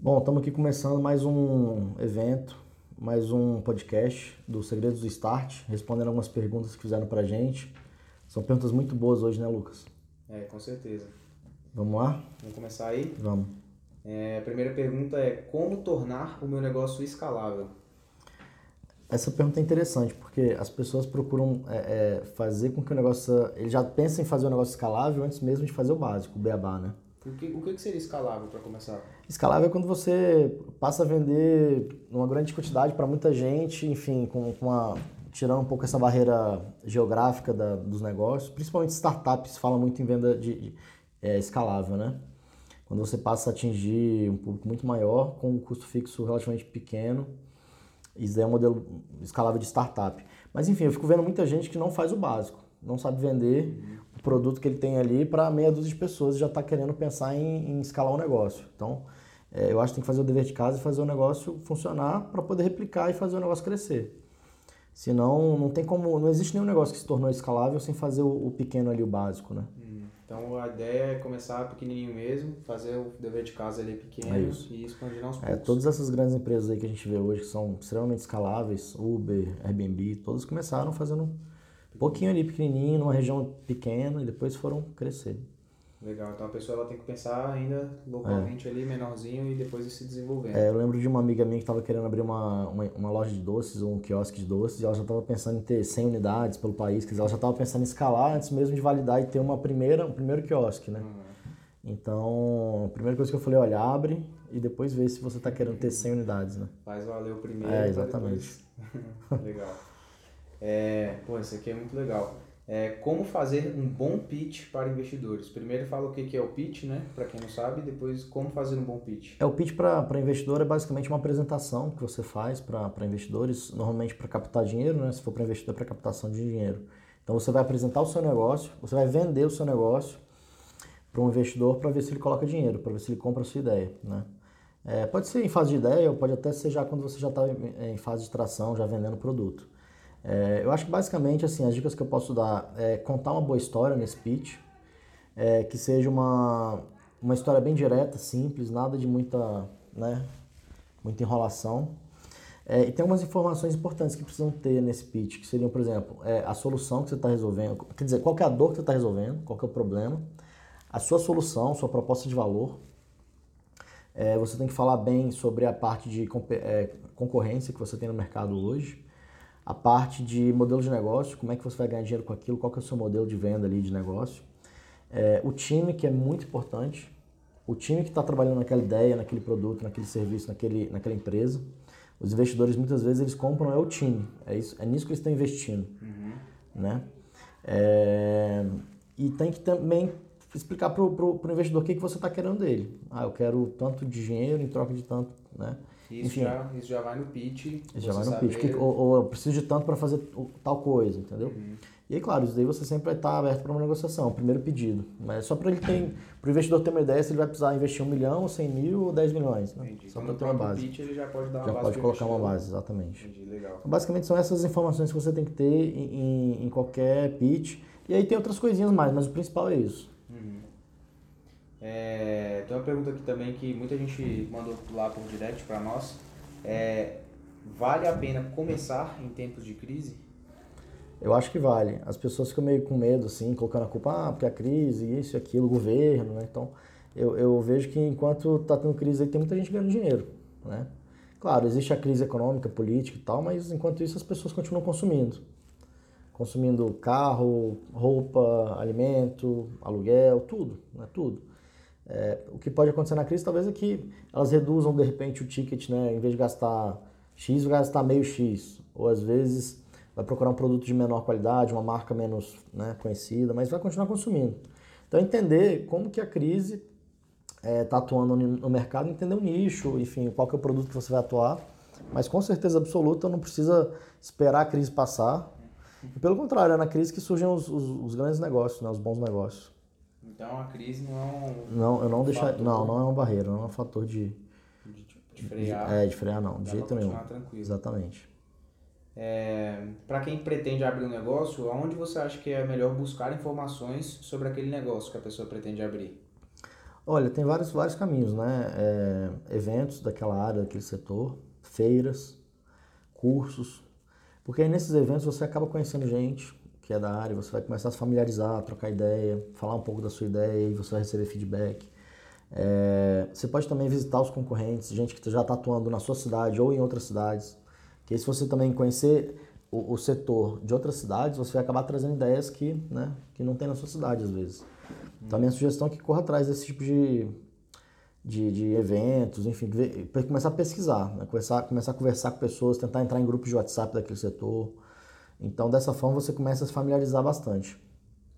Bom, estamos aqui começando mais um evento, mais um podcast do Segredos do Start, respondendo algumas perguntas que fizeram pra gente. São perguntas muito boas hoje, né, Lucas? É, com certeza. Vamos lá? Vamos começar aí? Vamos. É, a primeira pergunta é como tornar o meu negócio escalável? Essa pergunta é interessante, porque as pessoas procuram é, é, fazer com que o negócio... Ele já pensa em fazer o negócio escalável antes mesmo de fazer o básico, o beabá, né? O que, o que seria escalável para começar? Escalável é quando você passa a vender numa grande quantidade para muita gente, enfim, com, com uma, tirando um pouco essa barreira geográfica da, dos negócios. Principalmente startups falam muito em venda de, de é, escalável, né? Quando você passa a atingir um público muito maior com um custo fixo relativamente pequeno isso é um modelo escalável de startup. Mas enfim, eu fico vendo muita gente que não faz o básico, não sabe vender o produto que ele tem ali para meia dúzia de pessoas e já está querendo pensar em, em, escalar o um negócio. Então, é, eu acho que tem que fazer o dever de casa e fazer o negócio funcionar para poder replicar e fazer o negócio crescer. Senão, não tem como, não existe nenhum negócio que se tornou escalável sem fazer o, o pequeno ali, o básico, né? Então a ideia é começar pequenininho mesmo, fazer o dever de casa ali pequeno é e expandir aos poucos. É, todas essas grandes empresas aí que a gente vê hoje que são extremamente escaláveis, Uber, Airbnb, todos começaram fazendo um pouquinho ali pequenininho, numa região pequena e depois foram crescer. Legal, então a pessoa ela tem que pensar ainda localmente é. ali, menorzinho, e depois ir se desenvolvendo. É, eu lembro de uma amiga minha que estava querendo abrir uma, uma, uma, loja de doces, ou um quiosque de doces, e ela já estava pensando em ter 100 unidades pelo país, quer dizer, ela já estava pensando em escalar antes mesmo de validar e ter uma primeira, um primeiro quiosque, né? Uhum. Então, a primeira coisa que eu falei, olha, abre e depois vê se você está querendo ter 100 unidades, né? Faz valer o primeiro. É, exatamente. Legal. É, pô, isso aqui é muito legal. É, como fazer um bom pitch para investidores. Primeiro fala o que é o pitch, né? Para quem não sabe, depois como fazer um bom pitch. É, o pitch para investidor é basicamente uma apresentação que você faz para investidores, normalmente para captar dinheiro, né? Se for para investidor, para captação de dinheiro. Então você vai apresentar o seu negócio, você vai vender o seu negócio para um investidor para ver se ele coloca dinheiro, para ver se ele compra a sua ideia, né? É, pode ser em fase de ideia ou pode até ser já quando você já está em fase de tração, já vendendo produto. É, eu acho que basicamente assim, as dicas que eu posso dar é contar uma boa história nesse pitch, é, que seja uma, uma história bem direta, simples, nada de muita, né, muita enrolação. É, e tem algumas informações importantes que precisam ter nesse pitch, que seriam, por exemplo, é, a solução que você está resolvendo, quer dizer, qual é a dor que você está resolvendo, qual é o problema, a sua solução, sua proposta de valor. É, você tem que falar bem sobre a parte de é, concorrência que você tem no mercado hoje a parte de modelo de negócio, como é que você vai ganhar dinheiro com aquilo, qual que é o seu modelo de venda ali de negócio. É, o time, que é muito importante, o time que está trabalhando naquela ideia, naquele produto, naquele serviço, naquele, naquela empresa. Os investidores muitas vezes eles compram é o time, é, isso, é nisso que eles estão investindo. Uhum. Né? É, e tem que também explicar para o investidor o que, que você está querendo dele. Ah, eu quero tanto de dinheiro em troca de tanto, né? Isso, Enfim, já, isso já vai no pitch. Isso já vai no saber... pitch. Ou, ou, eu preciso de tanto para fazer tal coisa, entendeu? Uhum. E aí, claro, isso daí você sempre vai estar aberto para uma negociação, primeiro pedido. Mas só para ele ter, para o investidor ter uma ideia se ele vai precisar investir um milhão, cem mil ou dez milhões. Né? Só para ter uma base. Pitch, ele já pode dar uma já base pode colocar uma base, exatamente. Entendi, legal. Então, basicamente são essas informações que você tem que ter em, em, em qualquer pitch. E aí tem outras coisinhas mais, mas o principal é isso. Uhum. É, tem uma pergunta aqui também que muita gente mandou lá por direct para nós é, vale a pena começar em tempos de crise? Eu acho que vale. As pessoas ficam meio com medo, assim, colocando a culpa, ah, porque a crise, isso aquilo, governo, né? Então, eu, eu vejo que enquanto está tendo crise aí, tem muita gente ganhando dinheiro, né? Claro, existe a crise econômica, política e tal, mas enquanto isso as pessoas continuam consumindo. Consumindo carro, roupa, alimento, aluguel, tudo, né? Tudo. É, o que pode acontecer na crise talvez é que elas reduzam de repente o ticket, né? Em vez de gastar X, vai gastar meio X. Ou às vezes vai procurar um produto de menor qualidade, uma marca menos né, conhecida, mas vai continuar consumindo. Então entender como que a crise está é, tá atuando no mercado, entender o nicho, enfim, qual que é o produto que você vai atuar. Mas com certeza absoluta não precisa esperar a crise passar. E pelo contrário, é na crise que surgem os, os, os grandes negócios, né, os bons negócios. Então a crise não é um. Não, eu não deixar. Não, não é uma barreira, não é um fator de. De, de frear. De, é, de frear não, de jeito nenhum. Tranquilo. Exatamente. É, para quem pretende abrir um negócio, aonde você acha que é melhor buscar informações sobre aquele negócio que a pessoa pretende abrir? Olha, tem vários, vários caminhos, né? É, eventos daquela área, daquele setor, feiras, cursos. Porque aí nesses eventos você acaba conhecendo gente que é da área, você vai começar a se familiarizar, trocar ideia, falar um pouco da sua ideia e você vai receber feedback. É, você pode também visitar os concorrentes, gente que já está atuando na sua cidade ou em outras cidades. Que se você também conhecer o, o, setor de outras cidades, você vai acabar trazendo ideias que, né, que não tem na sua cidade às vezes. Então a minha sugestão é que corra atrás desse tipo de, de, de eventos, enfim, para começar a pesquisar, né? começar, começar a conversar com pessoas, tentar entrar em grupos de WhatsApp daquele setor. Então dessa forma você começa a se familiarizar bastante.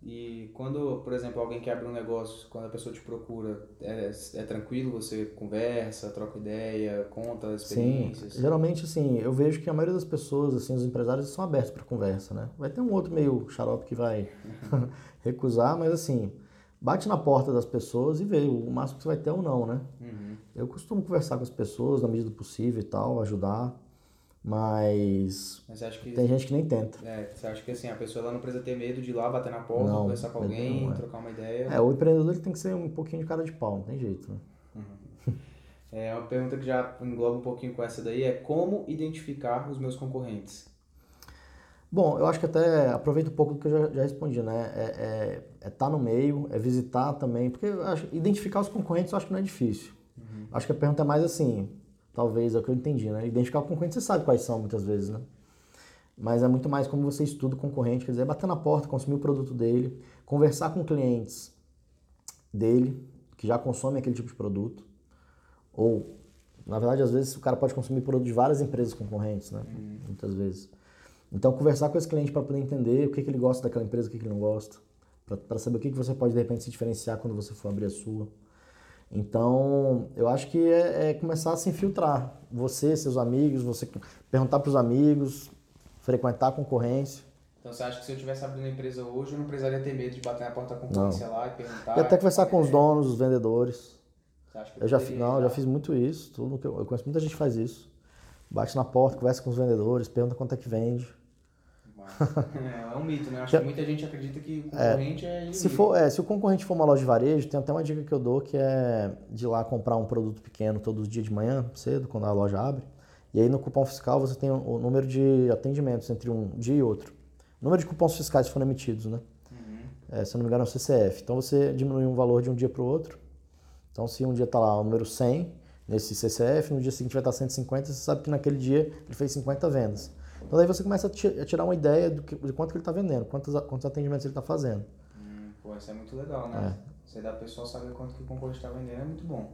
E quando, por exemplo, alguém quer abrir um negócio, quando a pessoa te procura, é, é tranquilo? Você conversa, troca ideia, conta as experiências? Sim, geralmente, assim, eu vejo que a maioria das pessoas, assim, os empresários são abertos para conversa, né? Vai ter um outro meio xarope que vai recusar, mas assim, bate na porta das pessoas e vê o máximo que você vai ter ou não, né? Uhum. Eu costumo conversar com as pessoas na medida do possível e tal, ajudar. Mas, mas que, tem gente que nem tenta. É, você acha que assim, a pessoa ela não precisa ter medo de ir lá bater na porta, não, conversar com alguém, não, é. trocar uma ideia? É, o empreendedor tem que ser um pouquinho de cara de pau, não tem jeito, né? Uhum. É, uma pergunta que já engloba um pouquinho com essa daí é como identificar os meus concorrentes? Bom, eu acho que até aproveito um pouco do que eu já, já respondi, né? É estar é, é tá no meio, é visitar também, porque acho, identificar os concorrentes eu acho que não é difícil. Uhum. Acho que a pergunta é mais assim, Talvez é o que eu entendi, né? Identificar o concorrente, você sabe quais são muitas vezes, né? Mas é muito mais como você estuda o concorrente, quer dizer, é bater na porta, consumir o produto dele, conversar com clientes dele, que já consomem aquele tipo de produto. Ou, na verdade, às vezes o cara pode consumir produto de várias empresas concorrentes, né? Uhum. Muitas vezes. Então, conversar com esse cliente para poder entender o que, que ele gosta daquela empresa, o que, que ele não gosta. Para saber o que, que você pode, de repente, se diferenciar quando você for abrir a sua. Então, eu acho que é, é, começar a se infiltrar. Você, seus amigos, você perguntar para os amigos, frequentar a concorrência. Então, você acha que se eu tivesse abrindo uma empresa hoje, eu não precisaria ter medo de bater na porta da concorrência não. lá e perguntar? E até conversar com os donos, os vendedores. Você acha que eu, eu já, não, eu já fiz muito isso. Tudo eu, eu conheço muita gente que faz isso. Bate na porta, conversa com os vendedores, pergunta quanto é que vende. É, é um mito, né? Acho que muita gente acredita que o é. concorrente é, é se for é, Se o concorrente for uma loja de varejo, tem até uma dica que eu dou que é de ir lá comprar um produto pequeno todos os dias de manhã, cedo, quando a loja abre. E aí no cupom fiscal você tem o número de atendimentos entre um dia e outro. O número de cupons fiscais que foram emitidos, né? Uhum. É, se eu não me engano é o CCF. Então você diminui um valor de um dia para o outro. Então se um dia está lá o número 100 nesse CCF, no dia seguinte vai estar 150, você sabe que naquele dia ele fez 50 vendas. Então daí você começa a tirar uma ideia que, de quanto que ele está vendendo, quantos, quantos atendimentos ele está fazendo. Hum, pô, isso é muito legal, né? É. Você dá a pessoa saber quanto que o concorrente está vendendo é muito bom.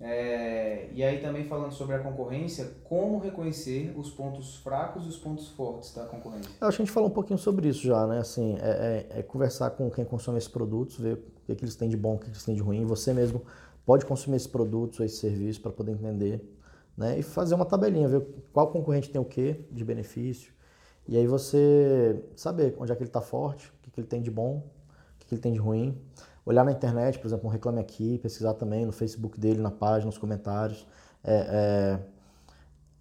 É, e aí também falando sobre a concorrência, como reconhecer os pontos fracos e os pontos fortes da concorrência? Eu acho que a gente falou um pouquinho sobre isso já, né? Assim, é, é, é conversar com quem consome esses produtos, ver o que, que eles têm de bom, o que eles têm de ruim. Você mesmo pode consumir esses produtos ou esse serviço para poder entender né? E fazer uma tabelinha, ver qual concorrente tem o que de benefício. E aí você saber onde é que ele está forte, o que, que ele tem de bom, o que, que ele tem de ruim. Olhar na internet, por exemplo, um Reclame Aqui, pesquisar também no Facebook dele, na página, nos comentários. É, é,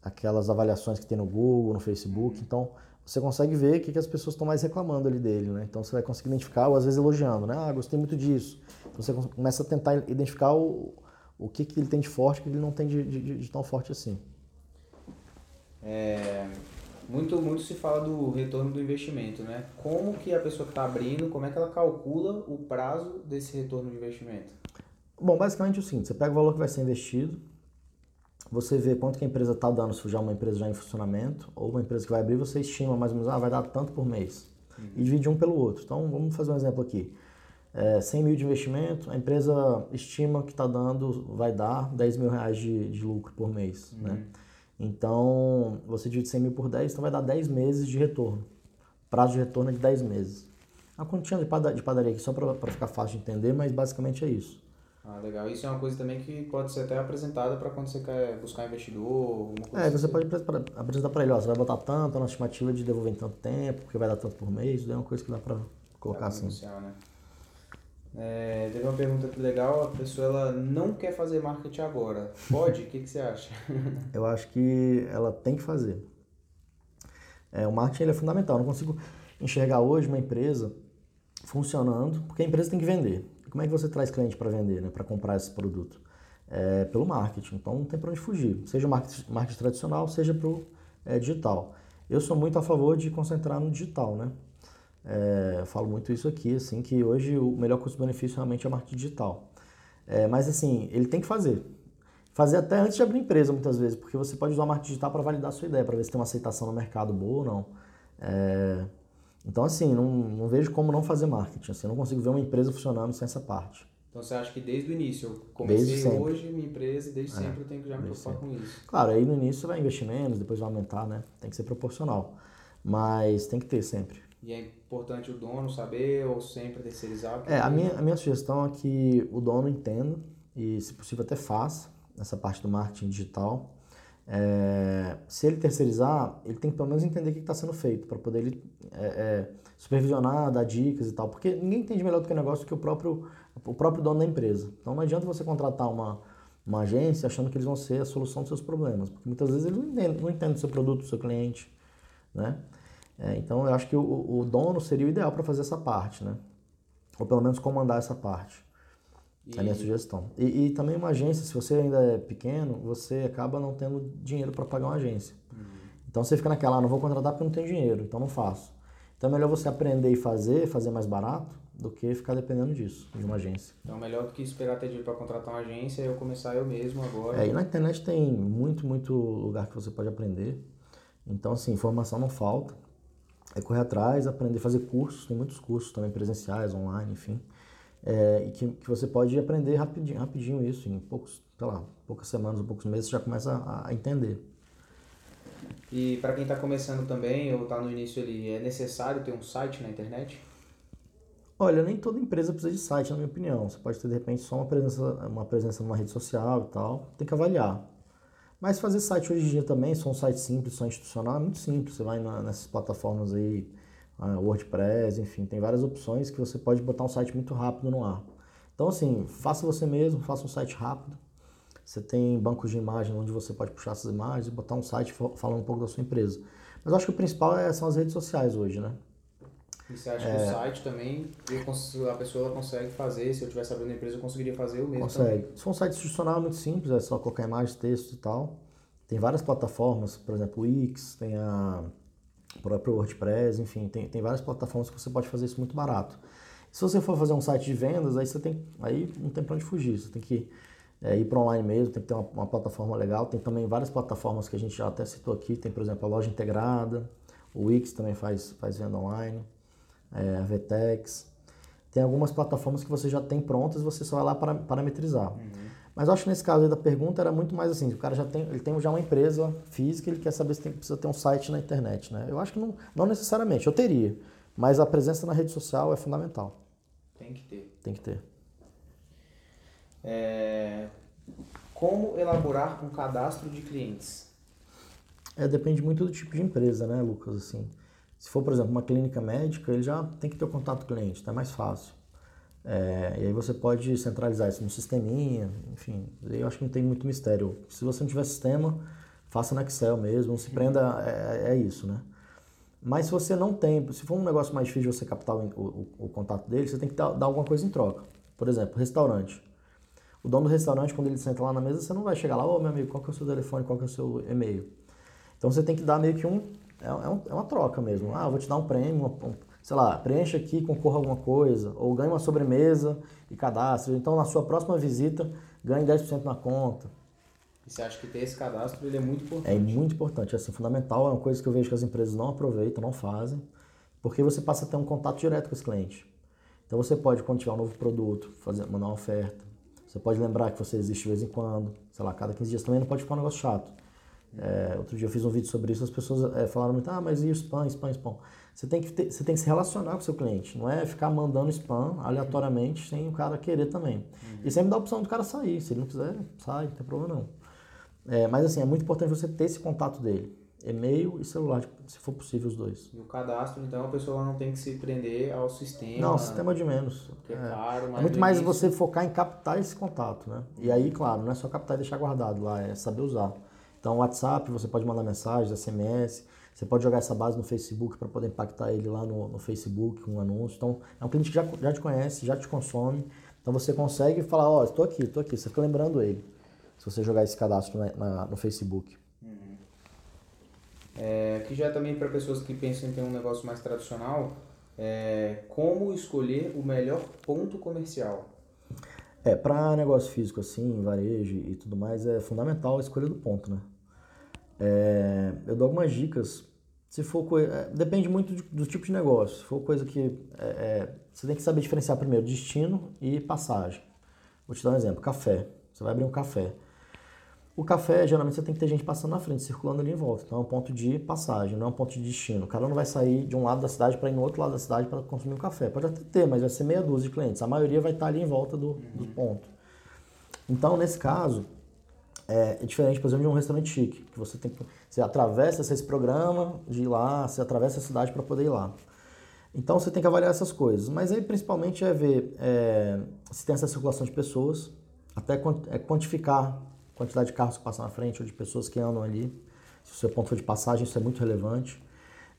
aquelas avaliações que tem no Google, no Facebook. Então, você consegue ver o que, que as pessoas estão mais reclamando ali dele, né? Então, você vai conseguir identificar, ou às vezes elogiando, né? Ah, gostei muito disso. Então, você começa a tentar identificar o, o que, que ele tem de forte que ele não tem de, de, de tão forte assim. É, muito, muito se fala do retorno do investimento, né? Como que a pessoa que está abrindo, como é que ela calcula o prazo desse retorno de investimento? Bom, basicamente é o seguinte, você pega o valor que vai ser investido, você vê quanto que a empresa está dando, se já é uma empresa já em funcionamento, ou uma empresa que vai abrir, você estima mais ou menos, ah, vai dar tanto por mês. Uhum. E divide um pelo outro. Então, vamos fazer um exemplo aqui é, 100 mil de investimento, a empresa estima que está dando, vai dar 10 mil reais de, de lucro por mês, uhum. né? Então, você divide 100 mil por 10, então vai dar 10 meses de retorno. Prazo de retorno é de 10 meses. A continha de padaria, de padaria aqui, só para ficar fácil de entender, mas basicamente é isso. Ah, legal. Isso é uma coisa também que pode ser até apresentada para quando você quer buscar investidor, É, você assim. pode apresentar para ele, ó, você vai botar tanto, a nossa estimativa de devolver em tanto tempo, porque vai dar tanto por mês, isso é uma coisa que dá para colocar assim. Né? É, teve uma pergunta que legal, a pessoa ela não quer fazer marketing agora. Pode? O que, que você acha? Eu acho que ela tem que fazer. É, o marketing é fundamental. Eu não consigo enxergar hoje uma empresa funcionando, porque a empresa tem que vender. como é que você traz cliente para vender, né, para comprar esse produto? É, pelo marketing. Então não tem para onde fugir. Seja marketing, marketing tradicional, seja para o é, digital. Eu sou muito a favor de concentrar no digital, né? É, eu falo muito isso aqui, assim, que hoje o melhor custo-benefício realmente é o marketing digital. É, mas assim, ele tem que fazer. Fazer até antes de abrir empresa, muitas vezes, porque você pode usar o marketing digital para validar a sua ideia, para ver se tem uma aceitação no mercado boa ou não. É, então, assim, não, não, vejo como não fazer marketing. Assim, eu não consigo ver uma empresa funcionando sem essa parte. Então, você acha que desde o início, eu comecei hoje minha empresa e desde é, sempre eu tenho que já me preocupar sempre. com isso? Claro, aí no início você vai investir menos, depois vai aumentar, né? Tem que ser proporcional. Mas tem que ter sempre. E é importante o dono saber ou sempre terceirizar? É, a minha, a minha sugestão é que o dono entenda e, se possível, até faça essa parte do marketing digital. É, se ele terceirizar, ele tem que pelo menos entender o que está sendo feito para poder ele é, é, supervisionar, dar dicas e tal, porque ninguém entende melhor do que o negócio que o próprio, o próprio dono da empresa. Então não adianta você contratar uma, uma agência achando que eles vão ser a solução dos seus problemas, porque muitas vezes eles não entendem, não entendem o seu produto, o seu cliente, né? É, então eu acho que o, o dono seria o ideal para fazer essa parte, né? Ou pelo menos comandar essa parte. E... É a minha sugestão. E, e, também uma agência, se você ainda é pequeno, você acaba não tendo dinheiro para pagar uma agência. Uhum. Então você fica naquela, ah, não vou contratar porque não tenho dinheiro, então não faço. Então é melhor você aprender e fazer, fazer mais barato, do que ficar dependendo disso, de uma agência. Então melhor do que esperar ter dinheiro para contratar uma agência, eu começar eu mesmo agora. É, e na internet tem muito, muito lugar que você pode aprender. Então, assim, informação não falta é correr atrás, aprender a fazer cursos, tem muitos cursos também presenciais, online, enfim, é, e que, que você pode aprender rapidinho, rapidinho isso, em poucos, sei lá, poucas semanas ou poucos meses você já começa a, a entender. E para quem está começando também, ou está no início ali, é necessário ter um site na internet? Olha, nem toda empresa precisa de site, na minha opinião. Você pode ter, de repente, só uma presença, uma presença numa rede social e tal. Tem que avaliar. Mas fazer site hoje em dia também, só um site simples, só institucional, é muito simples. Você vai na, nessas plataformas aí, WordPress, enfim, tem várias opções que você pode botar um site muito rápido no ar. Então, assim, faça você mesmo, faça um site rápido. Você tem bancos de imagem onde você pode puxar essas imagens e botar um site falando um pouco da sua empresa. Mas eu acho que o principal é, são as redes sociais hoje, né? E você acha é... que o site também, a pessoa consegue fazer, se eu tivesse abrindo a empresa, eu conseguiria fazer o mesmo Consegue. Também. Se for um site institucional, é muito simples, é só colocar imagem, texto e tal. Tem várias plataformas, por exemplo, o Wix, tem a própria WordPress, enfim, tem, tem várias plataformas que você pode fazer isso muito barato. Se você for fazer um site de vendas, aí você tem, aí não tem para onde fugir, você tem que é, ir para online mesmo, tem que ter uma, uma, plataforma legal. Tem também várias plataformas que a gente já até citou aqui, tem por exemplo a loja integrada, o Wix também faz, faz venda online é, a VTEX. Tem algumas plataformas que você já tem prontas e você só vai lá para parametrizar. Uhum. Mas eu acho que nesse caso aí da pergunta era muito mais assim, o cara já tem, ele tem já uma empresa física, ele quer saber se tem, precisa ter um site na internet, né? Eu acho que não, não necessariamente, eu teria, mas a presença na rede social é fundamental. Tem que ter. Tem que ter. É... Como elaborar um cadastro de clientes? É, depende muito do tipo de empresa, né, Lucas, assim. Se for, por exemplo, uma clínica médica, ele já tem que ter o contato cliente, tá mais fácil. É, e aí você pode centralizar isso no sisteminha, enfim, eu acho que não tem muito mistério. Se você não tiver sistema, faça no Excel mesmo, não se prenda, é, é isso, né? Mas se você não tem, se for um negócio mais difícil de você captar o, o, o contato dele, você tem que dar, dar, alguma coisa em troca. Por exemplo, restaurante. O dono do restaurante, quando ele senta lá na mesa, você não vai chegar lá, ô oh, meu amigo, qual que é o seu telefone, qual que é o seu e-mail? Então você tem que dar meio que um, é, é, é uma troca mesmo. Ah, vou te dar um prêmio, sei lá, preencha aqui, concorra alguma coisa, ou ganhe uma sobremesa e cadastre. Então, na sua próxima visita, ganhe 10% na conta. E você acha que ter esse cadastro ele é muito importante? É muito importante, é assim, fundamental, é uma coisa que eu vejo que as empresas não aproveitam, não fazem, porque você passa a ter um contato direto com esse cliente. Então você pode, quando tiver um novo produto, fazer, mandar uma oferta. Você pode lembrar que você existe de vez em quando, sei lá, cada 15 dias também não pode ficar um negócio chato. É, outro dia eu fiz um vídeo sobre isso, as pessoas é, falaram muito, ah, mas e o spam, spam, spam? Você tem, que ter, você tem que se relacionar com o seu cliente, não é ficar mandando spam aleatoriamente sem o cara querer também. Uhum. E sempre dá a opção do cara sair, se ele não quiser, sai, não tem problema não. É, mas assim, é muito importante você ter esse contato dele, e-mail e celular, se for possível os dois. E o cadastro, então, a pessoa não tem que se prender ao sistema. Não, sistema de menos. é, é caro, é muito mais você focar em captar esse contato, né? E aí, claro, não é só captar e deixar guardado lá, é saber usar. Então, WhatsApp, você pode mandar mensagens, SMS, você pode jogar essa base no Facebook para poder impactar ele lá no, no Facebook com um anúncio. Então, é um cliente que já, já te conhece, já te consome, Então você consegue falar, ó, oh, estou aqui, estou aqui. Você fica lembrando ele. Se você jogar esse cadastro na, na, no Facebook. Uhum. É, aqui já é também para pessoas que pensam em ter um negócio mais tradicional, é, como escolher o melhor ponto comercial? É, para negócio físico assim, varejo e tudo mais, é fundamental a escolha do ponto, né? É, eu dou algumas dicas. Se for coisa, é, depende muito do, do, tipo de negócio. Se for coisa que é, é, você tem que saber diferenciar primeiro destino e passagem. Vou te dar um exemplo: café. Você vai abrir um café. O café, geralmente, você tem que ter gente passando na frente, circulando ali em volta. Então é um ponto de passagem, não é um ponto de destino. O cara não vai sair de um lado da cidade para ir no outro lado da cidade para consumir um café. Pode até ter, mas vai ser meia dúzia de clientes. A maioria vai estar ali em volta do, do ponto. Então, nesse caso, é, é, diferente, por exemplo, de um restaurante chique, que você tem que, você atravessa esse programa de ir lá, você atravessa a cidade para poder ir lá. Então você tem que avaliar essas coisas, mas aí principalmente é ver é, se tem essa circulação de pessoas, até é quantificar a quantidade de carros que passam na frente ou de pessoas que andam ali. Se o seu ponto for de passagem, isso é muito relevante.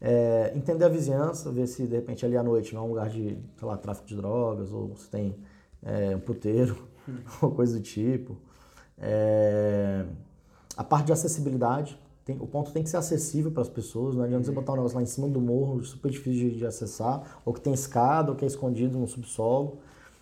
É, entender a vizinhança, ver se de repente ali à noite não é um lugar de, sei lá, tráfico de drogas, ou se tem é, um puteiro, ou coisa do tipo. É, a parte de acessibilidade, tem, o ponto tem que ser acessível para as pessoas, não adianta você botar um negócio lá em cima do morro, super difícil de, de, acessar, ou que tem escada, ou que é escondido no subsolo.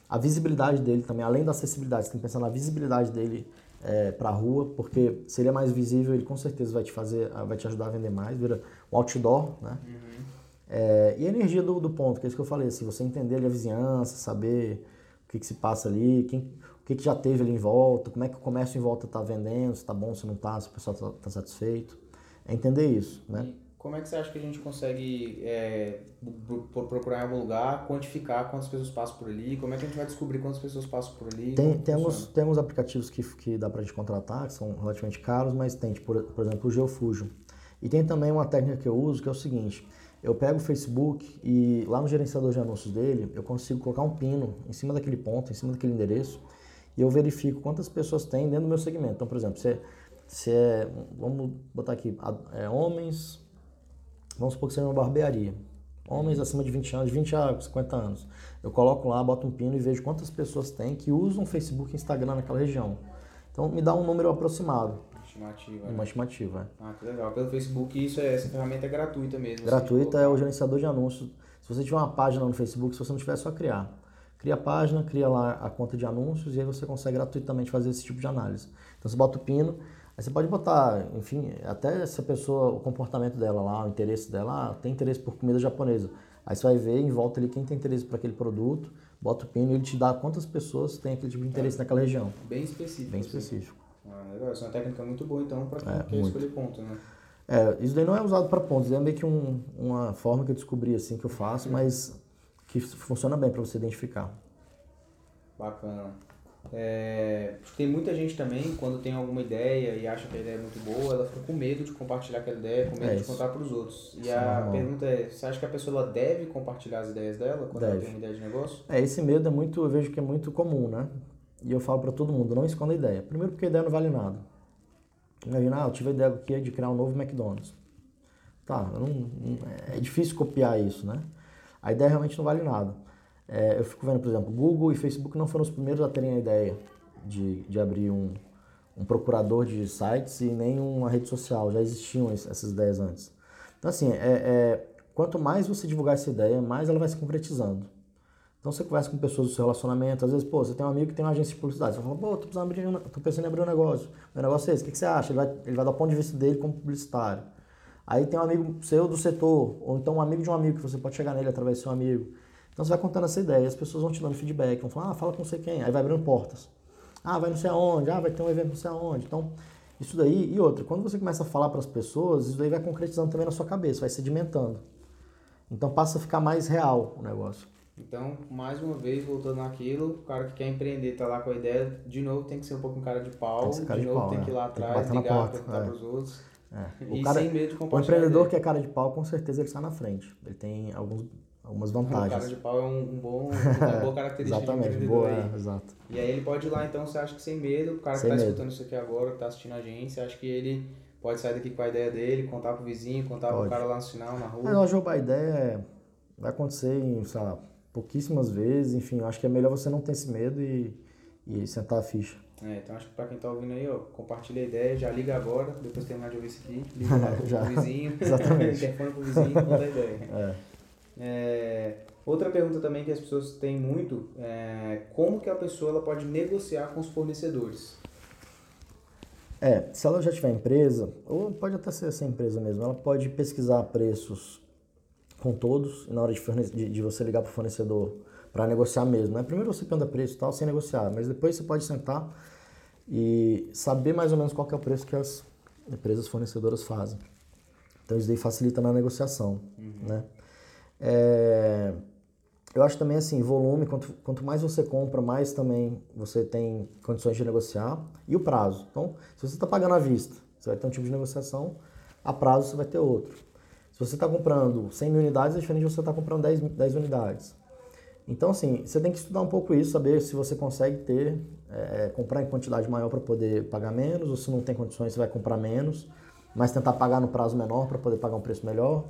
A visibilidade dele também, além da acessibilidade, você tem que pensar na visibilidade dele é, para a rua, porque se ele é mais visível, ele com certeza vai te fazer, vai te ajudar a vender mais, vira um outdoor, né? Uhum. É, e a energia do, do ponto, que é isso que eu falei, assim, você entender ali a vizinhança, saber o que, que se passa ali, quem, o que, que já teve ali em volta, como é que o comércio em volta está vendendo, se está bom, se não está, se o pessoal está tá satisfeito. É entender isso, né? E como é que você acha que a gente consegue é, procurar em algum lugar, quantificar quantas pessoas passam por ali? Como é que a gente vai descobrir quantas pessoas passam por ali? Tem, tem, alguns, tem alguns aplicativos que, que dá para a gente contratar, que são relativamente caros, mas tem, tipo, por, por exemplo, o Geofusion. E tem também uma técnica que eu uso, que é o seguinte, eu pego o Facebook e lá no gerenciador de anúncios dele, eu consigo colocar um pino em cima daquele ponto, em cima daquele endereço, e eu verifico quantas pessoas tem dentro do meu segmento. Então, por exemplo, se é, se é vamos botar aqui, é, homens, vamos supor que seja uma barbearia. Homens acima de 20 anos, 20 a 50 anos. Eu coloco lá, boto um pino e vejo quantas pessoas tem que usam Facebook e Instagram naquela região. Então, me dá um número aproximado. Estimativa. Uma né? estimativa. Ah, que legal. Pelo Facebook, isso é, essa ferramenta é gratuita mesmo. Gratuita é o gerenciador de anúncios. Se você tiver uma página no Facebook, se você não tiver, é só criar. Cria a página, cria lá a conta de anúncios e aí você consegue gratuitamente fazer esse tipo de análise. Então você bota o pino, aí você pode botar, enfim, até se a pessoa, o comportamento dela lá, o interesse dela, ah, tem interesse por comida japonesa. Aí você vai ver em volta ali quem tem interesse por aquele produto, bota o pino e ele te dá quantas pessoas têm aquele tipo de interesse é, naquela região. Bem específico. Bem assim. específico. Ah, legal. Essa é uma técnica muito boa então para quem é, quer muito. escolher ponto, né? É, isso daí não é usado para pontos, é meio que um, uma forma que eu descobri assim que eu faço, mas que funciona bem para você identificar. Bacana. É, tem muita gente também, quando tem alguma ideia e acha que a ideia é muito boa, ela fica com medo de compartilhar aquela ideia, com medo é de contar para os outros. E Sim, a pergunta é, você acha que a pessoa deve compartilhar as ideias dela quando deve. ela tem uma ideia de negócio? É, esse medo é muito, eu vejo que é muito comum, né? E eu falo para todo mundo, não esconda a ideia. Primeiro porque a ideia não vale nada. Imagina, ah, eu tive a ideia aqui de criar um novo McDonald's. Tá, não, é difícil copiar isso, né? A ideia realmente não vale nada. É, eu fico vendo, por exemplo, Google e Facebook não foram os primeiros a terem a ideia de, de abrir um, um procurador de sites e nem uma rede social. Já existiam essas ideias antes. Então, assim, é, é, quanto mais você divulgar essa ideia, mais ela vai se concretizando. Então, você conversa com pessoas do seu relacionamento. Às vezes, pô, você tem um amigo que tem uma agência de publicidade. Você fala, pô, tô, abrir, tô pensando em abrir um negócio. Meu negócio é esse. O que, que você acha? Ele vai, ele vai dar o ponto de vista dele como publicitário. Aí tem um amigo seu do setor, ou então um amigo de um amigo que você pode chegar nele através do seu amigo. Então você vai contando essa ideia, as pessoas vão te dando feedback, vão falar, ah, fala com não sei quem, aí vai abrindo portas. Ah, vai não sei aonde, ah, vai ter um evento não sei aonde. Então, isso daí, e outra, quando você começa a falar para as pessoas, isso daí vai concretizando também na sua cabeça, vai sedimentando. Então passa a ficar mais real o negócio. Então, mais uma vez, voltando naquilo, o cara que quer empreender tá lá com a ideia, de novo tem que ser um pouco um cara de pau, cara de, de, novo pau, tem que ir lá atrás, ligar, perguntar é. pros outros. É. O, cara, o empreendedor que é cara de pau, com certeza ele está na frente. Ele tem alguns algumas vantagens. O cara de pau é um, um bom, uma boa característica Exatamente, de boa, é, exato. E aí ele pode ir lá, então, você acha que sem medo, o cara sem que está escutando isso aqui agora, que está assistindo a gente, você acha que ele pode sair daqui com a ideia dele, contar pro vizinho, contar pode. pro cara lá no final, na rua? Mas, ó, a ideia vai acontecer em, sei lá, pouquíssimas vezes, enfim, eu acho que é melhor você não ter esse medo e, e sentar a ficha. É, então acho que pra quem tá ouvindo aí, ó, compartilha a ideia, já liga agora, depois terminar de ouvir isso aqui, liga lá pro Já. vizinho, Exatamente. telefone pro vizinho, conta a ideia. É. É, outra pergunta também que as pessoas têm muito é como que a pessoa ela pode negociar com os fornecedores? É, se ela já tiver empresa, ou pode até ser sem empresa mesmo, ela pode pesquisar preços com todos e na hora de, de, de você ligar para o fornecedor para negociar mesmo. Né? Primeiro você pergunta preço e tal, sem negociar, mas depois você pode sentar e saber mais ou menos qual é o preço que as empresas fornecedoras fazem. Então isso daí facilita na negociação, né? É, eu acho também assim, volume, quanto, quanto mais você compra, mais também você tem condições de negociar. E o prazo. Então, se você está pagando à vista, você vai ter um tipo de negociação, a prazo você vai ter outro. Se você está comprando 100 mil unidades, é diferente de você estar comprando 10, 10 unidades. Então, assim, você tem que estudar um pouco isso, saber se você consegue ter, é, comprar em quantidade maior para poder pagar menos, ou se não tem condições, você vai comprar menos, mas tentar pagar no prazo menor para poder pagar um preço melhor.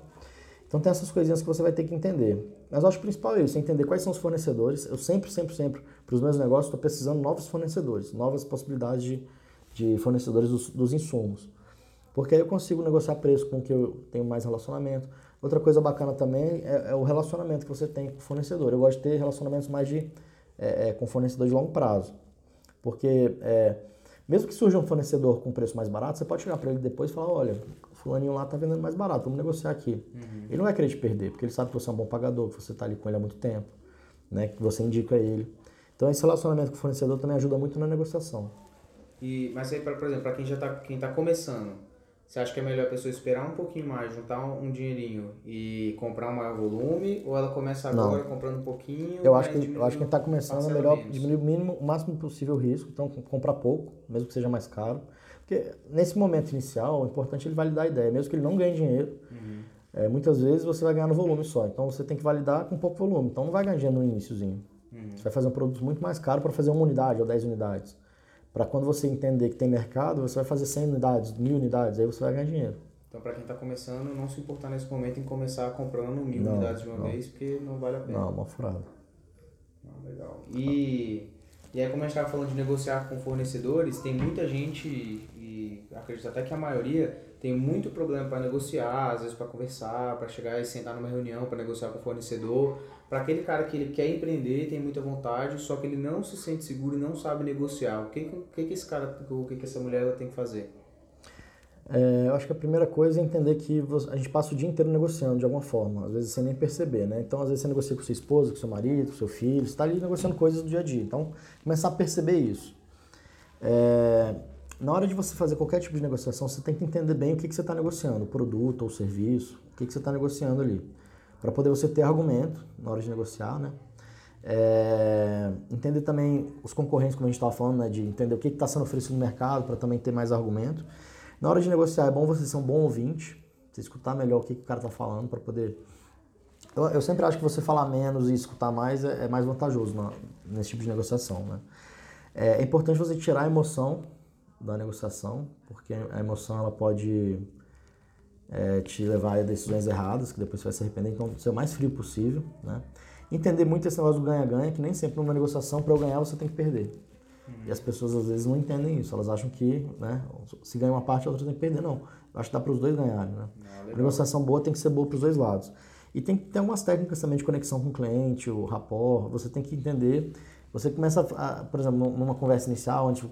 Então tem essas coisinhas que você vai ter que entender. Mas eu acho que o principal é isso, entender quais são os fornecedores. Eu sempre, sempre, sempre, para os meus negócios, estou precisando de novos fornecedores, novas possibilidades de, de fornecedores dos, dos insumos. Porque aí eu consigo negociar preço com que eu tenho mais relacionamento. Outra coisa bacana também é, é o relacionamento que você tem com o fornecedor. Eu gosto de ter relacionamentos mais de, é, é, com fornecedor de longo prazo. Porque é, mesmo que surja um fornecedor com preço mais barato, você pode chegar para ele depois e falar, olha, o fulaninho lá está vendendo mais barato, vamos negociar aqui. Ele não vai querer te perder, porque ele sabe que você é um bom pagador, que você está ali com ele há muito tempo, né, que você indica ele. Então esse relacionamento com o fornecedor também ajuda muito na negociação. E, mas aí, pra- por exemplo, para quem já tá, quem tá começando, você acha que é melhor a pessoa esperar um pouquinho mais, juntar um, um dinheirinho e comprar um maior volume, ou ela começa Não. agora comprando um pouquinho? Eu acho que, eu acho que quem está começando é melhor menos? diminuir o mínimo, o máximo possível o risco, então com- comprar pouco, mesmo que seja mais caro. Porque nesse momento inicial, o importante é ele validar a ideia, mesmo que ele não ganhe dinheiro. Uhum. é, muitas vezes você vai ganhar no volume só, então você tem que validar com pouco volume. Então não vai ganhar dinheiro no iníciozinho. Uhum. Você vai fazer um produto muito mais caro para fazer uma unidade ou 10 unidades. Para quando você entender que tem mercado, você vai fazer 100 unidades, mil unidades, aí você vai ganhar dinheiro. Então, para quem está começando, não se importar nesse momento em começar comprando mil Não, unidades de uma não. vez, porque não vale a pena. Não, uma furada. Ah, legal. E, e aí, como a gente estava falando de negociar com fornecedores, tem muita gente, e acredito até que a maioria, tem muito problema para negociar, às vezes para conversar, para chegar e sentar numa reunião para negociar com o fornecedor. Para aquele cara que ele quer empreender, tem muita vontade, só que ele não se sente seguro e não sabe negociar. O que, que- que, esse cara, o que, que essa mulher ela tem que fazer? É, eu acho que a primeira coisa é entender que a gente passa o dia inteiro negociando de alguma forma, às vezes sem nem perceber, né? Então, às vezes você negocia com sua esposa, com seu marido, com seu filho, você está ali negociando coisas do dia a dia. Então, começar a perceber isso. É, na hora de você fazer qualquer tipo de negociação, você tem que entender bem o que, que você está negociando, o produto ou o serviço, o que, que você está negociando ali, para poder você ter argumento na hora de negociar, né? É, entender também os concorrentes, como a gente estava falando, né, de entender o que está sendo oferecido no mercado para também ter mais argumento. Na hora de negociar, é bom você ser um bom ouvinte, você escutar melhor o que, que o cara está falando para poder. Eu, eu sempre acho que você falar menos e escutar mais é, é mais vantajoso na- nesse tipo de negociação. Né? É, é importante você tirar a emoção da negociação, porque a emoção ela pode é, te levar a decisões erradas, que depois você vai se arrepender. Então, ser o mais frio possível. Né? Entender muito esse negócio do ganha-ganha, que nem sempre numa negociação, para eu ganhar, você tem que perder. E as pessoas às vezes não entendem isso. Elas acham que, né, se ganha uma parte, a outra tem que perder. Não. Eu acho que dá para os dois ganharem, né? Ah, A negociação boa tem que ser boa para os dois lados. E tem que ter algumas técnicas também de conexão com o cliente, o rapport. Você tem que entender. Você começa, a, por exemplo, numa conversa inicial, antes de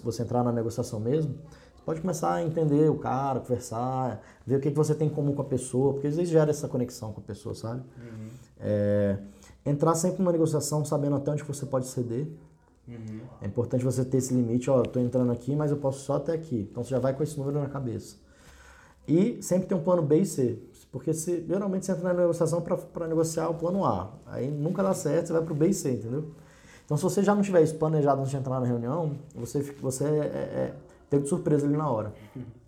você- entrar na negociação mesmo, você pode começar a entender o cara, conversar, ver o que que você tem em comum com a pessoa, porque às vezes gera essa conexão com a pessoa, sabe? É, entrar sempre numa negociação sabendo até onde você pode ceder. Uhum. É importante você ter esse limite, ó, tô entrando aqui, mas eu posso só até aqui. Então você já vai com esse número na cabeça. E sempre tem um plano B e C. Porque se, geralmente você entra na negociação para negociar o plano A. Aí nunca dá certo, você vai pro B e C, entendeu? Então se você já não tiver isso planejado antes de entrar na reunião, você, você é, é, pego de surpresa ali na hora.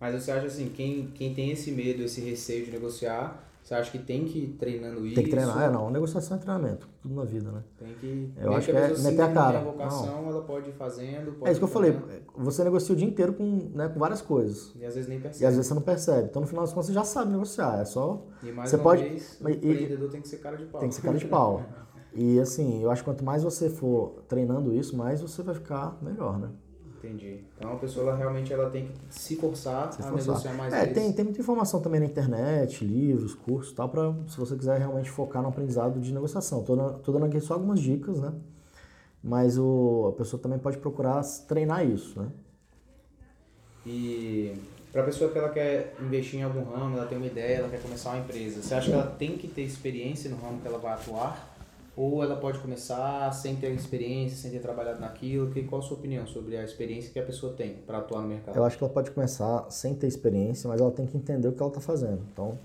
Mas você acha assim, quem, quem tem esse medo, esse receio de negociar, Você acha que tem que ir treinando isso? Tem que treinar, é, não. Negociação é treinamento, tudo na vida, né? Tem que. Eu acho que é meter a cara. A vocação, não. ela pode ir fazendo. Pode é isso que eu falei. Você negocia o dia inteiro com, né, com várias coisas. E às vezes nem percebe. E às vezes você não percebe. Então no final das contas você já sabe negociar. É só. E mais você uma pode, vez, o empreendedor tem que ser cara de pau. Tem que ser cara de pau. e assim, eu acho que quanto mais você for treinando isso, mais você vai ficar melhor, né? Entendi. Então a pessoa ela, realmente ela tem que se forçar se a forçar. negociar mais é, Tem, tem muita informação também na internet, livros, cursos tal, para se você quiser realmente focar no aprendizado de negociação. Tô, tô dando aqui só algumas dicas, né? Mas o, a pessoa também pode procurar treinar isso, né? E para a pessoa que ela quer investir em algum ramo, ela tem uma ideia, ela quer começar uma empresa, você acha que ela tem que ter experiência no ramo que ela vai atuar? Ou ela pode começar sem ter experiência, sem ter trabalhado naquilo? Que, qual a sua opinião sobre a experiência que a pessoa tem para atuar no mercado? Eu acho que ela pode começar sem ter experiência, mas ela tem que entender o que ela está fazendo. Então,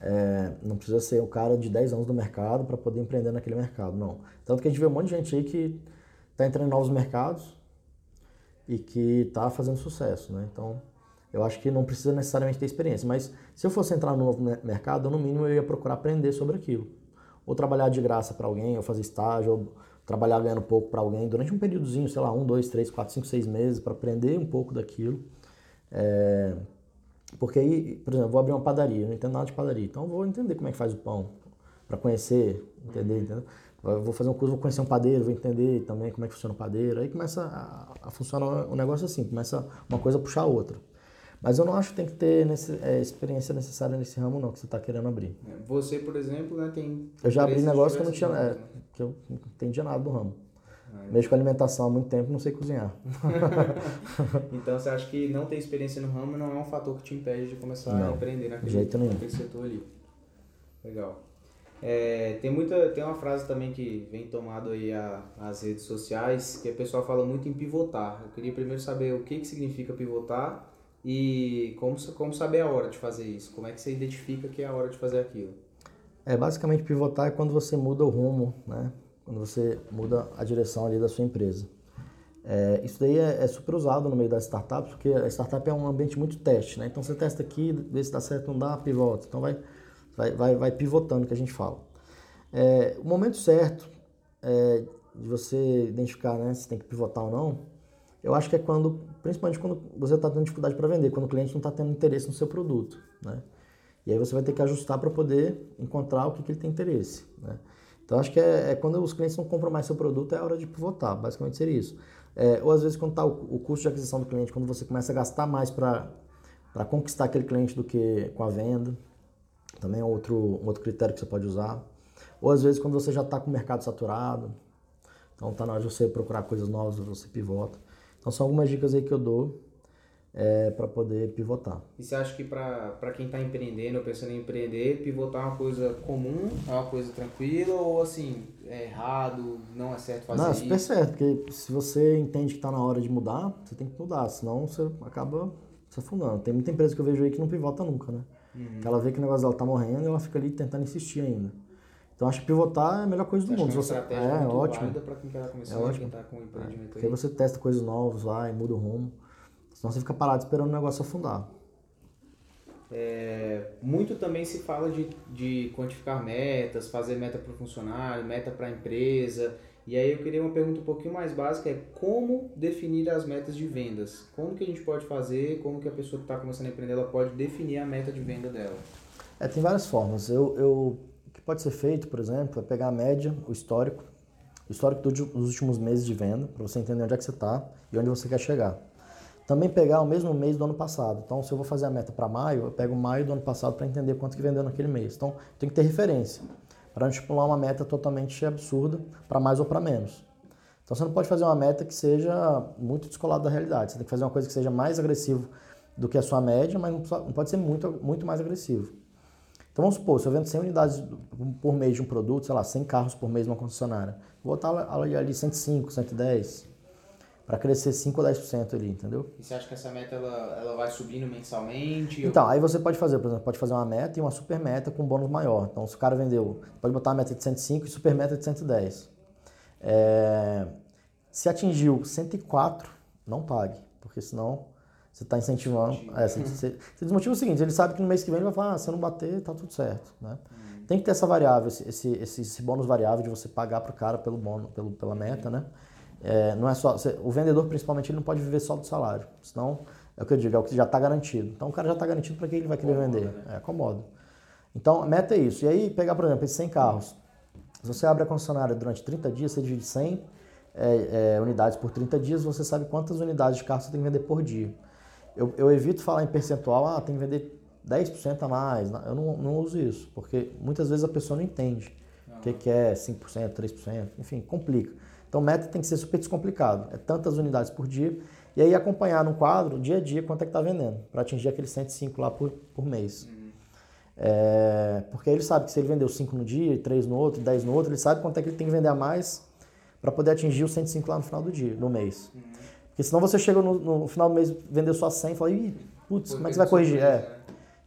é, não precisa ser o cara de 10 anos no mercado para poder empreender naquele mercado, não. Tanto que a gente vê um monte de gente aí que está entrando em novos mercados e que está fazendo sucesso, né? Então, eu acho que não precisa necessariamente ter experiência, mas se eu fosse entrar no novo mercado, no mínimo eu ia procurar aprender sobre aquilo ou trabalhar de graça para alguém, ou fazer estágio, ou trabalhar ganhando pouco para alguém durante um períodozinho, sei lá, um, dois, três, quatro, cinco, seis meses para aprender um pouco daquilo. É... Porque aí, por exemplo, vou abrir uma padaria, não entendo nada de padaria, então vou entender como é que faz o pão, para conhecer, entender, entendeu? vou fazer um curso, vou conhecer um padeiro, vou entender também como é que funciona o padeiro, aí começa a, a funcionar o negócio assim, começa uma coisa a puxar a outra. Mas eu não acho que tem que ter nesse, é, experiência necessária nesse ramo, não, que você está querendo abrir. É, você, por exemplo, né, tem. Eu já abri negócio que eu não tinha. É, que eu não entendia nada do ramo. Ah, Mexo com alimentação há muito tempo não sei cozinhar. então você acha que não ter experiência no ramo não é um fator que te impede de começar não, a empreender naquele, jeito nenhum. naquele setor ali. Legal. É, tem muita tem uma frase também que vem tomado aí a, as redes sociais que a pessoa fala muito em pivotar. Eu queria primeiro saber o que, que significa pivotar e como, como saber a hora de fazer isso? Como é que você identifica que é a hora de fazer aquilo? É, basicamente pivotar é quando você muda o rumo, né? Quando você muda a direção ali da sua empresa. É, isso daí é, é, super usado no meio das startups, porque a startup é um ambiente muito teste, né? Então você testa aqui, vê se dá certo, não dá, pivota. Então vai, vai, vai, vai pivotando, que a gente fala. É, o momento certo é, de você identificar né, se tem que pivotar ou não, eu acho que é quando, principalmente quando você está tendo dificuldade para vender, quando o cliente não está tendo interesse no seu produto, né? E aí você vai ter que ajustar para poder encontrar o que, que ele tem interesse, né? Então acho que é, é, quando os clientes não compram mais seu produto, é a hora de pivotar, basicamente seria isso. É, ou às vezes quando está o, o, custo de aquisição do cliente, quando você começa a gastar mais para conquistar aquele cliente do que com a venda, também é outro, um outro critério que você pode usar. Ou às vezes quando você já está com o mercado saturado, então está na hora de você procurar coisas novas, você pivota. Então são algumas dicas aí que eu dou é, para poder pivotar. E você acha que para quem está empreendendo ou pensando em empreender, pivotar é uma coisa comum, é uma coisa tranquila ou assim, é errado, não é certo fazer não, isso? Não, é super certo, porque se você entende que está na hora de mudar, você tem que mudar, senão você acaba se afundando. Tem muita empresa que eu vejo aí que não pivota nunca, né? Uhum. Que ela vê que o negócio dela tá morrendo e ela fica ali tentando insistir ainda. Então acho que pivotar é a melhor coisa do mundo. É você... estratégia é, muito ótimo. para quem quer começar, é ótimo. tá com um empreendimento é. Porque aí você testa coisas novas lá e muda o rumo. Senão você fica parado esperando o negócio afundar. É, muito também se fala de, de quantificar metas, fazer meta para o funcionário, meta para a empresa. E aí eu queria uma pergunta um pouquinho mais básica, é como definir as metas de vendas? Como que a gente pode fazer, como que a pessoa que está começando a empreender, ela pode definir a meta de venda dela? É, tem várias formas. Eu, eu que pode ser feito, por exemplo, é pegar a média, o histórico, o histórico dos últimos meses de venda, para você entender onde é que você está e onde você quer chegar. Também pegar o mesmo mês do ano passado. Então, se eu vou fazer a meta para maio, eu pego maio do ano passado para entender quanto que vendeu naquele mês. Então, tem que ter referência para não estipular uma meta totalmente absurda para mais ou para menos. Então, você não pode fazer uma meta que seja muito descolada da realidade. Você tem que fazer uma coisa que seja mais agressivo do que a sua média, mas não pode ser muito, muito mais agressivo. Então vamos supor, se eu vendo 100 unidades por mês de um produto, sei lá, 100 carros por mês numa concessionária, vou botar ali 105, 110, para crescer 5 ou 10% ali, entendeu? E você acha que essa meta ela, ela vai subindo mensalmente? Então, ou... aí você pode fazer, por exemplo, pode fazer uma meta e uma super meta com um bônus maior. Então, se o cara vendeu, pode botar uma meta de 105 e super meta de 110. É... Se atingiu 104, não pague, porque senão Você está incentivando. É, você, você, você, desmotiva o seguinte, ele sabe que no mês que vem ele vai falar, ah, se eu não bater, tá tudo certo. Né? Uhum. Tem que ter essa variável, esse, esse, esse, esse bônus variável de você pagar para o cara pelo bônus, pelo, pela meta, né? É, não é só. Você, o vendedor, principalmente, ele não pode viver só do salário. Senão, é o que eu digo, é o que já está garantido. Então o cara já está garantido para que ele vai querer acomoda, vender. Né? É, acomoda. Então a meta é isso. E aí, pegar, por exemplo, esses 100 carros. Se você abre a concessionária durante 30 dias, você divide 100 é, é, unidades por 30 dias, você sabe quantas unidades de carro você tem que vender por dia. Eu, eu evito falar em percentual, ah, tem que vender 10% a mais. Eu não, não uso isso, porque muitas vezes a pessoa não entende o que, que é 5%, 3%, enfim, complica. Então, meta tem que ser super descomplicado. É tantas unidades por dia. E aí acompanhar no quadro, dia a dia, quanto é que está vendendo, para atingir aqueles 105 lá por, por mês. Uhum. É, porque ele sabe que se ele vendeu 5 no dia, 3 no outro, 10 no outro, ele sabe quanto é que ele tem que vender a mais para poder atingir os 105 lá no final do dia, no mês. Uhum. Porque senão você chega no, no, final do mês vendeu só 100 e fala, ih, putz, como é que você vai corrigir? É.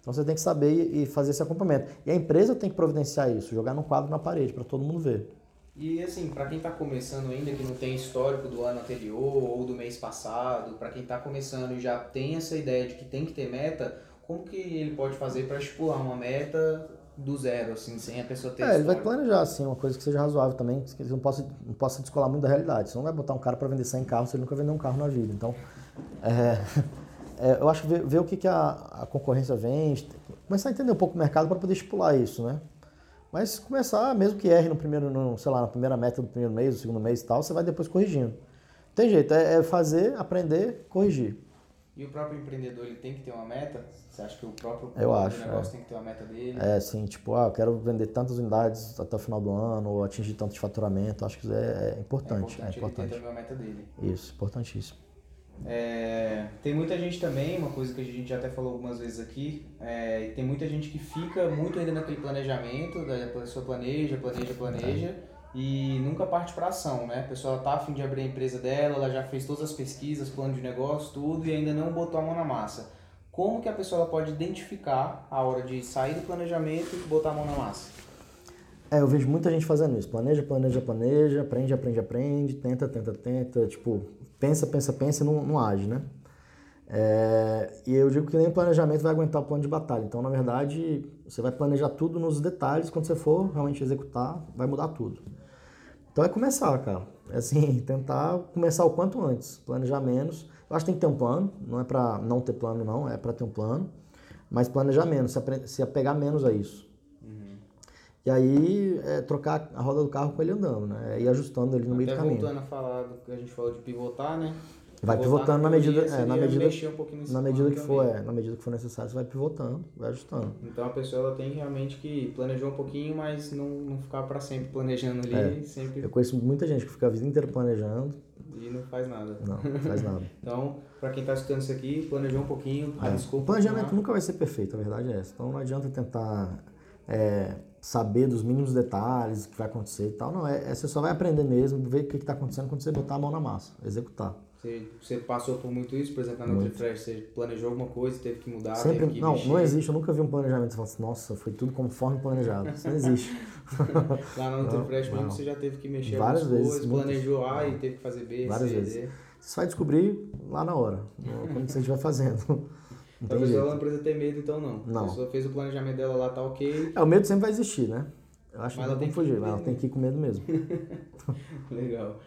Então você tem que saber e, e fazer esse acompanhamento. E a empresa tem que providenciar isso, jogar no quadro na parede para todo mundo ver. E assim, para quem está começando ainda, que não tem histórico do ano anterior ou do mês passado, para quem está começando e já tem essa ideia de que tem que ter meta, como que ele pode fazer para estipular uma meta do zero, assim, sem a pessoa ter É, ele vai planejar, assim, uma coisa que seja razoável também, que ele não possa, não possa descolar muito da realidade. Você não vai botar um cara para vender 100 carros se ele nunca vendeu um carro na vida. Então, é, é, eu acho que ver, ver o que, que a, a concorrência vende, começar a entender um pouco o mercado para poder estipular isso, né? Mas começar, mesmo que erre no primeiro, no, sei lá, na primeira meta do primeiro mês, do segundo mês e tal, você vai depois corrigindo. Tem jeito, é, é fazer, aprender, corrigir. E o próprio empreendedor ele tem que ter uma meta? Você acha que o próprio eu acho, negócio é. tem que ter uma meta dele? É, sim, tipo, ah, eu quero vender tantas unidades até o final do ano, ou atingir tanto de faturamento, acho que isso é, é importante. É importante, é importante. ele ter também a meta dele. Isso, importantíssimo. É, tem muita gente também, uma coisa que a gente já até falou algumas vezes aqui, é, tem muita gente que fica muito ainda naquele planejamento, a pessoa planeja, planeja, planeja é. E nunca parte para ação, né? A pessoa tá afim de abrir a empresa dela, ela já fez todas as pesquisas, plano de negócio, tudo e ainda não botou a mão na massa. Como que a pessoa pode identificar a hora de sair do planejamento e botar a mão na massa? É, eu vejo muita gente fazendo isso. Planeja, planeja, planeja, aprende, aprende, aprende, tenta, tenta, tenta. Tipo, pensa, pensa, pensa e não, não age, né? É, e eu digo que nem o planejamento vai aguentar o plano de batalha. Então, na verdade, você vai planejar tudo nos detalhes. Quando você for realmente executar, vai mudar tudo. Então, é começar, cara. É assim, tentar começar o quanto antes. Planejar menos. Eu acho que tem que ter um plano. Não é para não ter plano, não. É para ter um plano. Mas planejar menos, se apegar menos a isso. E aí é, trocar a roda do carro com ele andando, né? E ajustando ele no Até meio do caminho. voltando a falar do que a gente falou de pivotar, né? Vai pivotando na medida, é, na medida, um na medida que for, é, na medida que for necessário, você vai pivotando, vai ajustando. Então a pessoa ela tem realmente que planejar um pouquinho, mas não, não ficar para sempre planejando ali, é. sempre. Eu conheço muita gente que fica a vida inteira planejando e não faz nada. Não, não faz nada. então, para quem está escutando isso aqui, planejou um pouquinho, é. desculpa. O planejamento nunca vai ser perfeito, a verdade é essa. Então não adianta tentar é, saber dos mínimos detalhes, o que vai acontecer e tal. Não, é, é você só vai aprender mesmo, ver o que está acontecendo quando você botar a mão na massa, executar. Você, você passou por muito isso, por exemplo, na Nutrifresh, você planejou alguma coisa, teve que mudar, Sempre, teve que Não, não existe, eu nunca vi um planejamento que fala assim, nossa, foi tudo conforme planejado. Isso não existe. Lá na Nutrifresh mesmo você já teve que mexer várias vezes, coisas, planejou A e teve que fazer B, várias C, vezes. D. Você vai descobrir lá na hora, quando você estiver fazendo. Não a pessoa não precisa ter medo, então não. não. A pessoa fez o planejamento dela lá, tá ok. É, o medo sempre vai existir, né? Eu acho mas que ela tem que fugir, mas ela tem que ir com medo mesmo. Legal.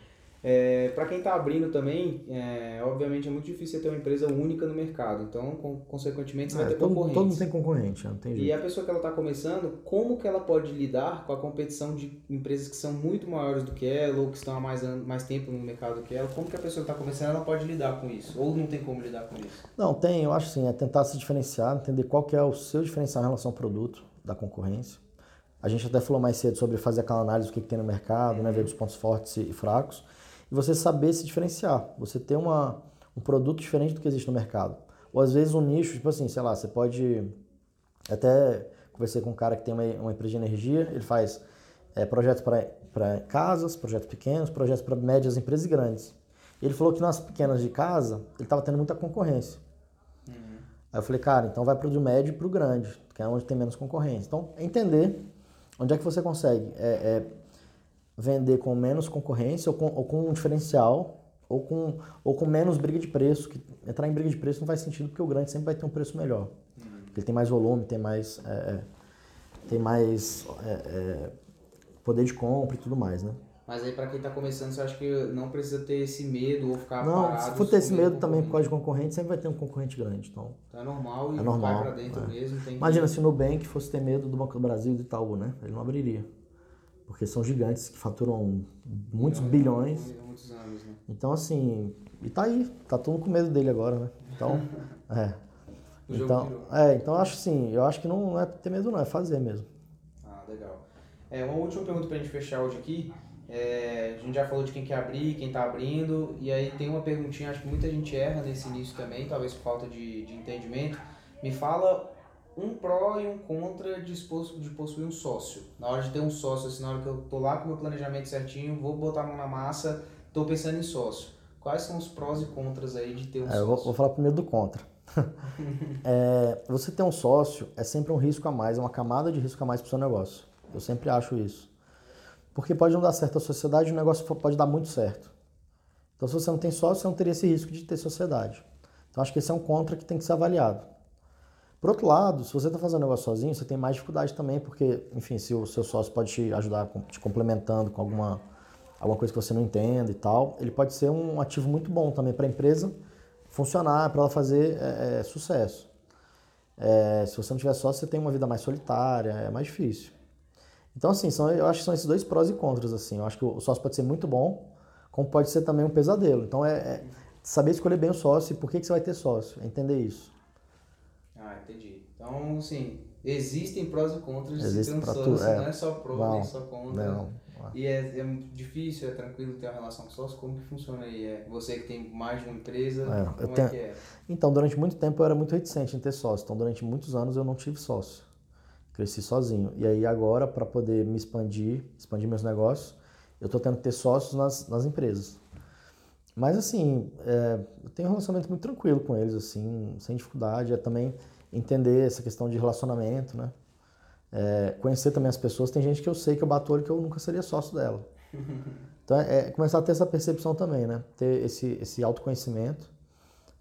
É, para quem está abrindo também, é, obviamente é muito difícil ter uma empresa única no mercado. Então, com, consequentemente, você é, vai ter todo, concorrentes. Todo mundo tem concorrente, não tem jeito. E a pessoa que ela está começando, como que ela pode lidar com a competição de empresas que são muito maiores do que ela ou que estão há mais, mais tempo no mercado do que ela? Como que a pessoa que está começando ela pode lidar com isso? Ou não tem como lidar com isso? Não, tem. Eu acho sim. É tentar se diferenciar, entender qual que é o seu diferencial em relação ao produto da concorrência. A gente até falou mais cedo sobre fazer aquela análise do que, que tem no mercado, né, ver os pontos fortes e fracos e você saber se diferenciar. Você ter uma, um produto diferente do que existe no mercado. Ou às vezes um nicho, tipo assim, sei lá, você pode. Até conversei com um cara que tem uma, uma empresa de energia, ele faz é, projetos para casas, projetos pequenos, projetos para médias empresas grandes. Ele falou que nas pequenas de casa ele estava tendo muita concorrência. Uhum. Aí eu falei, cara, então vai para o médio e para o grande, que é onde tem menos concorrência. Então, é entender onde é que você consegue é, é, vender com menos concorrência ou com, ou com um diferencial ou com, ou com menos briga de preço. Que entrar em briga de preço não faz sentido porque o grande sempre vai ter um preço melhor. Uhum. Ele tem mais volume, tem mais, é, é tem mais é, é, poder de compra e tudo mais, né? Mas aí para quem está começando, você acha que não precisa ter esse medo ou ficar não, parado? Não, se for ter esse medo também por causa de concorrente, sempre vai ter um concorrente grande. Então, então é normal e é normal, vai para dentro é. mesmo. Imagina que... se o Nubank fosse ter medo do Banco do Brasil e do Itaú, né? Ele não abriria. Porque são gigantes que faturam muitos bilhões. Muitos anos, né? Então, assim, e tá aí, tá todo com medo dele agora, né? Então, é. Então, é, então eu acho assim, eu acho que não, não é ter medo não, é fazer mesmo. Ah, legal. É, uma última pergunta pra gente fechar hoje aqui. É, a gente já falou de quem quer abrir, quem está abrindo, e aí tem uma perguntinha, acho que muita gente erra nesse início também, talvez por falta de, de entendimento. Me fala um pró e um contra de, de possuir um sócio. Na hora de ter um sócio, assim, na hora que eu tô lá com o meu planejamento certinho, vou botar a mão na massa, tô pensando em sócio. Quais são os prós e contras aí de ter um é, sócio? Eu vou, vou falar primeiro do contra. é, você ter um sócio é sempre um risco a mais, é uma camada de risco a mais para o seu negócio. Eu sempre acho isso. Porque pode não dar certo a sociedade, o negócio pode dar muito certo. Então, se você não tem sócio, você não teria esse risco de ter sociedade. Então, acho que esse é um contra que tem que ser avaliado. Por outro lado, se você está fazendo negócio sozinho, você tem mais dificuldade também, porque, enfim, se o seu sócio pode te ajudar te complementando com alguma, alguma coisa que você não entenda e tal, ele pode ser um ativo muito bom também para a empresa funcionar, para ela fazer é, é, sucesso. É, se você não tiver sócio, você tem uma vida mais solitária, é mais difícil. Então, assim, são, eu acho que são esses dois prós e contras, assim. Eu acho que o sócio pode ser muito bom, como pode ser também um pesadelo. Então, é, é saber escolher bem o sócio e por que, que você vai ter sócio, é entender isso. Ah, entendi. Então, assim, existem prós e contras de Existe um sócio, tu, é. não é só pró, não, nem só contra. Não. E é, é difícil, é tranquilo ter uma relação com sócio? Como que funciona aí? É você que tem mais de uma empresa, é, como tenho... é que é? Então, durante muito tempo eu era muito reticente em ter sócio. Então, durante muitos anos eu não tive sócio. Cresci sozinho. E aí agora, para poder me expandir, expandir meus negócios, eu estou tendo que ter sócios nas, nas empresas. Mas assim, é, eu tenho um relacionamento muito tranquilo com eles, assim, sem dificuldade. É também entender essa questão de relacionamento, né? É, conhecer também as pessoas. Tem gente que eu sei que eu bato olho que eu nunca seria sócio dela. Então é, é começar a ter essa percepção também, né? Ter esse, esse autoconhecimento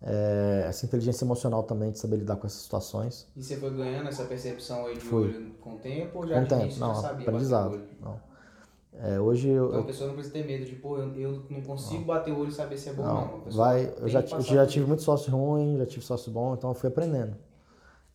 é, essa inteligência emocional também de saber lidar com essas situações. E você foi ganhando essa percepção aí de Fui. olho com o tempo ou já com tempo, não, já sabia aprendizado. Não. É, hoje eu, então a pessoa não precisa ter medo de, pô, eu, eu não consigo não. bater o olho e saber se é bom ou não. não. Vai, eu já, eu já tive muito sócio ruim, já tive sócio bom, então eu fui aprendendo.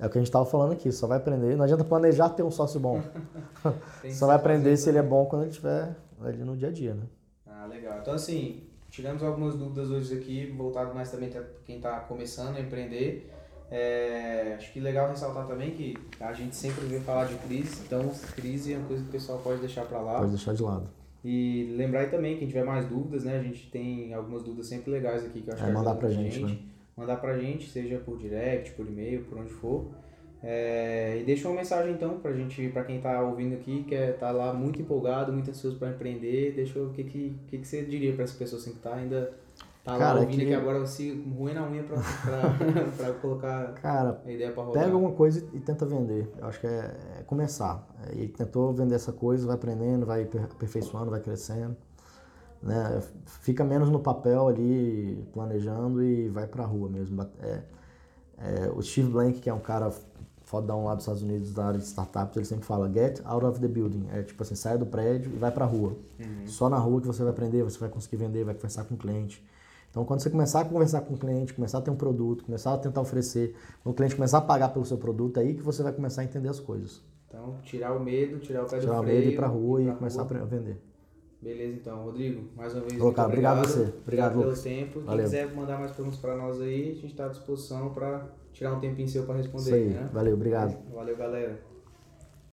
É o que a gente estava falando aqui, só vai aprender. Não adianta planejar ter um sócio bom. só vai aprender se ele é bom quando ele estiver ali no dia a dia, né? Ah, legal. Então assim, tiramos algumas dúvidas hoje aqui, voltado mais também para quem está começando a empreender. É, acho que legal ressaltar também que a gente sempre vê falar de crise, então crise é uma coisa que o pessoal pode deixar para lá. Pode deixar de lado. E lembrar também, quem tiver mais dúvidas, né? A gente tem algumas dúvidas sempre legais aqui que eu acho é, que mandar pra gente, gente, né? Mandar pra gente, seja por direct, por e-mail, por onde for. É, e deixa uma mensagem então pra gente, para quem tá ouvindo aqui, que é, tá lá muito empolgado, muito ansioso para empreender, deixa o que, que, que, que você diria para essa pessoa assim que tá ainda tá Cara, lá ouvindo que... aqui agora se ruim na unha pra colocar Cara, a ideia pra rodar. Pega alguma coisa e tenta vender. Eu acho que é, é começar. E tentou vender essa coisa, vai aprendendo, vai aperfeiçoando, vai crescendo. Né? Fica menos no papel ali, planejando e vai pra rua mesmo. É, é, o Steve Blank, que é um cara fodão lá dos Estados Unidos da área de startups, ele sempre fala get out of the building. É tipo assim, sai do prédio e vai pra rua. Uhum. Só na rua que você vai aprender, você vai conseguir vender, vai conversar com o cliente. Então, quando você começar a conversar com o cliente, começar a ter um produto, começar a tentar oferecer, quando o cliente começar a pagar pelo seu produto, é aí que você vai começar a entender as coisas. Então, tirar o medo, tirar o pé tirar do freio. Tirar o medo, ir pra rua e começar rua. a vender. Beleza, então. Rodrigo, mais uma vez, Ô, cara, obrigado. obrigado você. Obrigado, obrigado pelo tempo. Valeu. Quem quiser mandar mais perguntas para nós aí, a gente está à disposição para tirar um tempinho seu para responder. Isso aí. Né? Valeu, obrigado. Valeu, galera.